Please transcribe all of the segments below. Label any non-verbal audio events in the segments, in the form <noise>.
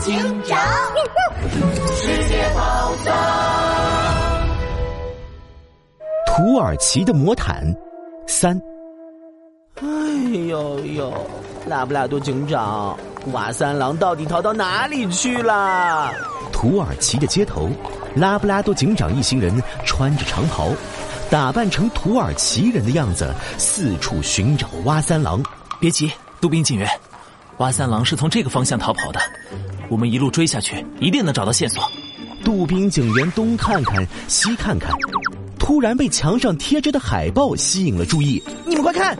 警长，世界宝藏。土耳其的魔毯三。哎呦呦，拉布拉多警长，瓦三郎到底逃到哪里去了？土耳其的街头，拉布拉多警长一行人穿着长袍，打扮成土耳其人的样子，四处寻找蛙三郎。别急，杜宾警员，蛙三郎是从这个方向逃跑的，我们一路追下去，一定能找到线索。杜宾警员东看看西看看，突然被墙上贴着的海报吸引了注意。你们快看！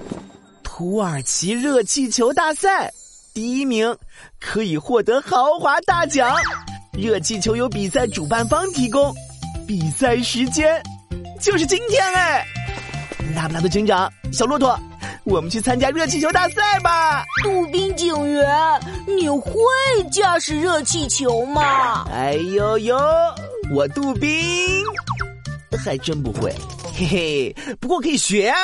土耳其热气球大赛，第一名可以获得豪华大奖。热气球由比赛主办方提供，比赛时间就是今天哎！拉布拉多警长，小骆驼，我们去参加热气球大赛吧！杜宾警员，你会驾驶热气球吗？哎呦呦，我杜宾还真不会，嘿嘿，不过可以学啊！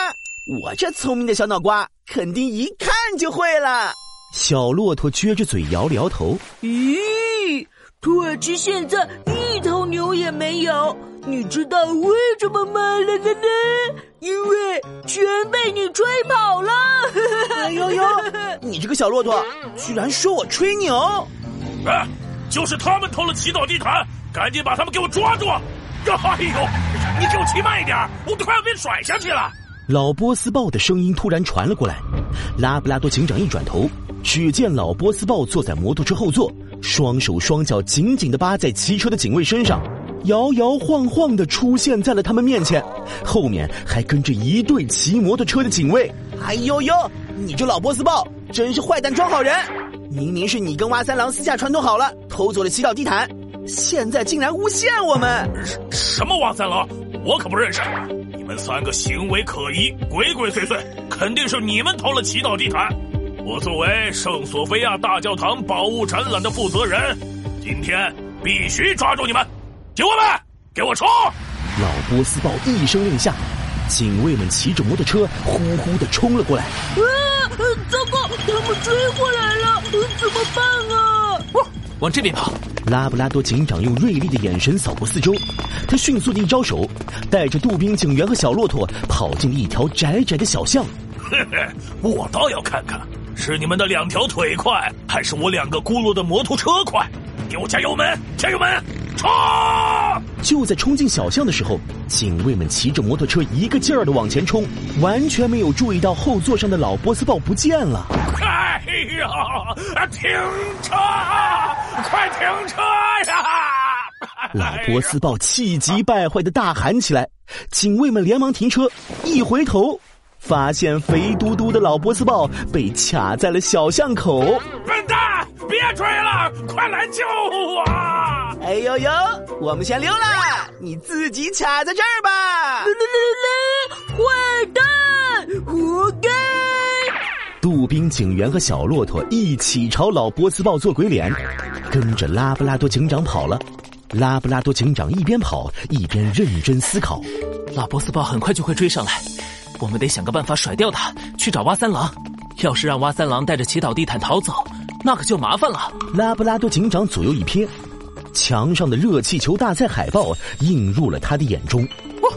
我这聪明的小脑瓜，肯定一看就会了。小骆驼撅着嘴摇了摇头。咦，土耳其现在一头牛也没有，你知道为什么吗？啦啦啦，因为全被你吹跑了。哎呦呦，<laughs> 你这个小骆驼，居然说我吹牛！哎，就是他们偷了祈祷地毯，赶紧把他们给我抓住！哎呦，你给我骑慢一点，我都快要被甩下去了。老波斯豹的声音突然传了过来，拉布拉多警长一转头，只见老波斯豹坐在摩托车后座，双手双脚紧紧的扒在骑车的警卫身上，摇摇晃晃的出现在了他们面前，后面还跟着一队骑摩托车的警卫。哎呦呦，你这老波斯豹真是坏蛋装好人！明明是你跟蛙三郎私下串通好了，偷走了祈祷地毯，现在竟然诬陷我们！什么蛙三郎？我可不认识。你们三个行为可疑，鬼鬼祟祟，肯定是你们偷了祈祷地毯。我作为圣索菲亚大教堂宝物展览的负责人，今天必须抓住你们！警卫们，给我冲！老波斯豹一声令下，警卫们骑着摩托车呼呼的冲了过来。啊！糟糕，他们追过来了，怎么办啊？往这边跑！拉布拉多警长用锐利的眼神扫过四周，他迅速的一招手，带着杜宾警员和小骆驼跑进了一条窄窄的小巷。嘿嘿，我倒要看看，是你们的两条腿快，还是我两个轱辘的摩托车快？给我加油门，加油门，冲！就在冲进小巷的时候，警卫们骑着摩托车一个劲儿的往前冲，完全没有注意到后座上的老波斯豹不见了。哎呀，停车！快停车呀！老波斯豹气急败坏的大喊起来，警卫们连忙停车，一回头，发现肥嘟嘟的老波斯豹被卡在了小巷口。笨蛋，别追了，快来救我！哎呦呦，我们先溜了，你自己卡在这儿吧！坏蛋，活该！杜宾警员和小骆驼一起朝老波斯豹做鬼脸，跟着拉布拉多警长跑了。拉布拉多警长一边跑一边认真思考：老波斯豹很快就会追上来，我们得想个办法甩掉他，去找蛙三郎。要是让蛙三郎带着祈祷地毯逃走，那可就麻烦了。拉布拉多警长左右一瞥，墙上的热气球大赛海报映入了他的眼中。哦，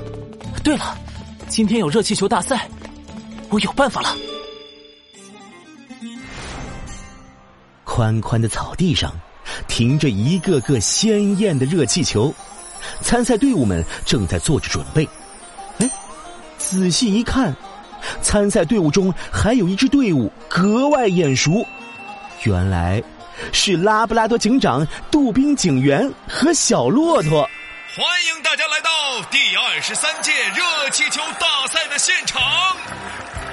对了，今天有热气球大赛，我有办法了。宽宽的草地上，停着一个个鲜艳的热气球，参赛队伍们正在做着准备。哎，仔细一看，参赛队伍中还有一支队伍格外眼熟，原来是拉布拉多警长、杜宾警员和小骆驼。欢迎大家来到第二十三届热气球大赛的现场，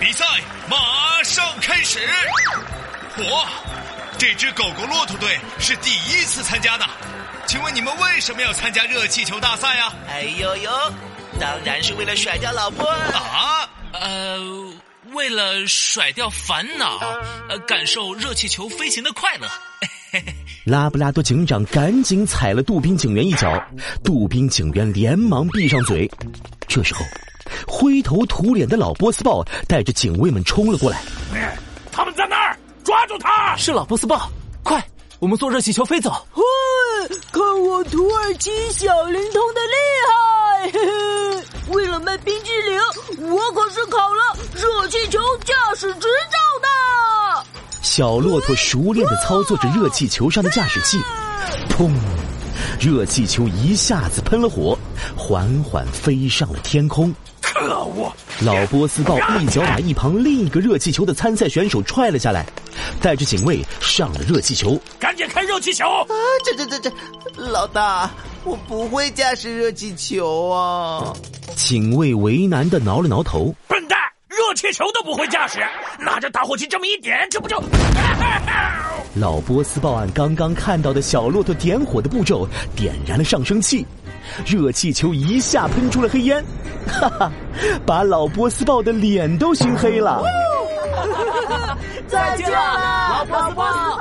比赛马上开始。哇。这支狗狗骆驼队是第一次参加的，请问你们为什么要参加热气球大赛啊？哎呦呦，当然是为了甩掉老婆啊！呃，为了甩掉烦恼，呃，感受热气球飞行的快乐。<laughs> 拉布拉多警长赶紧踩了杜宾警员一脚，杜宾警员连忙闭上嘴。这时候，灰头土脸的老波斯豹带着警卫们冲了过来。他们在那儿！抓住他！是老波斯豹，快我们坐热气球飞走。嘿，<laughs> 看我土耳其小灵通的厉害！嘿嘿，为了卖冰激凌，我可是考了热气球驾驶执照的。小骆驼熟练的操作着热气球上的驾驶器，砰！热气球一下子喷了火，缓缓飞上了天空。可恶！老波斯豹一脚把一旁另一个热气球的参赛选手踹了下来，带着警卫上了热气球。赶紧开热气球！啊，这这这这，老大，我不会驾驶热气球啊！警卫为难的挠了挠头。热气球都不会驾驶，拿着打火机这么一点，这不就 <laughs>…… 老波斯豹案刚刚看到的小骆驼点火的步骤，点燃了上升器，热气球一下喷出了黑烟，哈哈，把老波斯豹的脸都熏黑了。<laughs> 再见了，老波斯豹。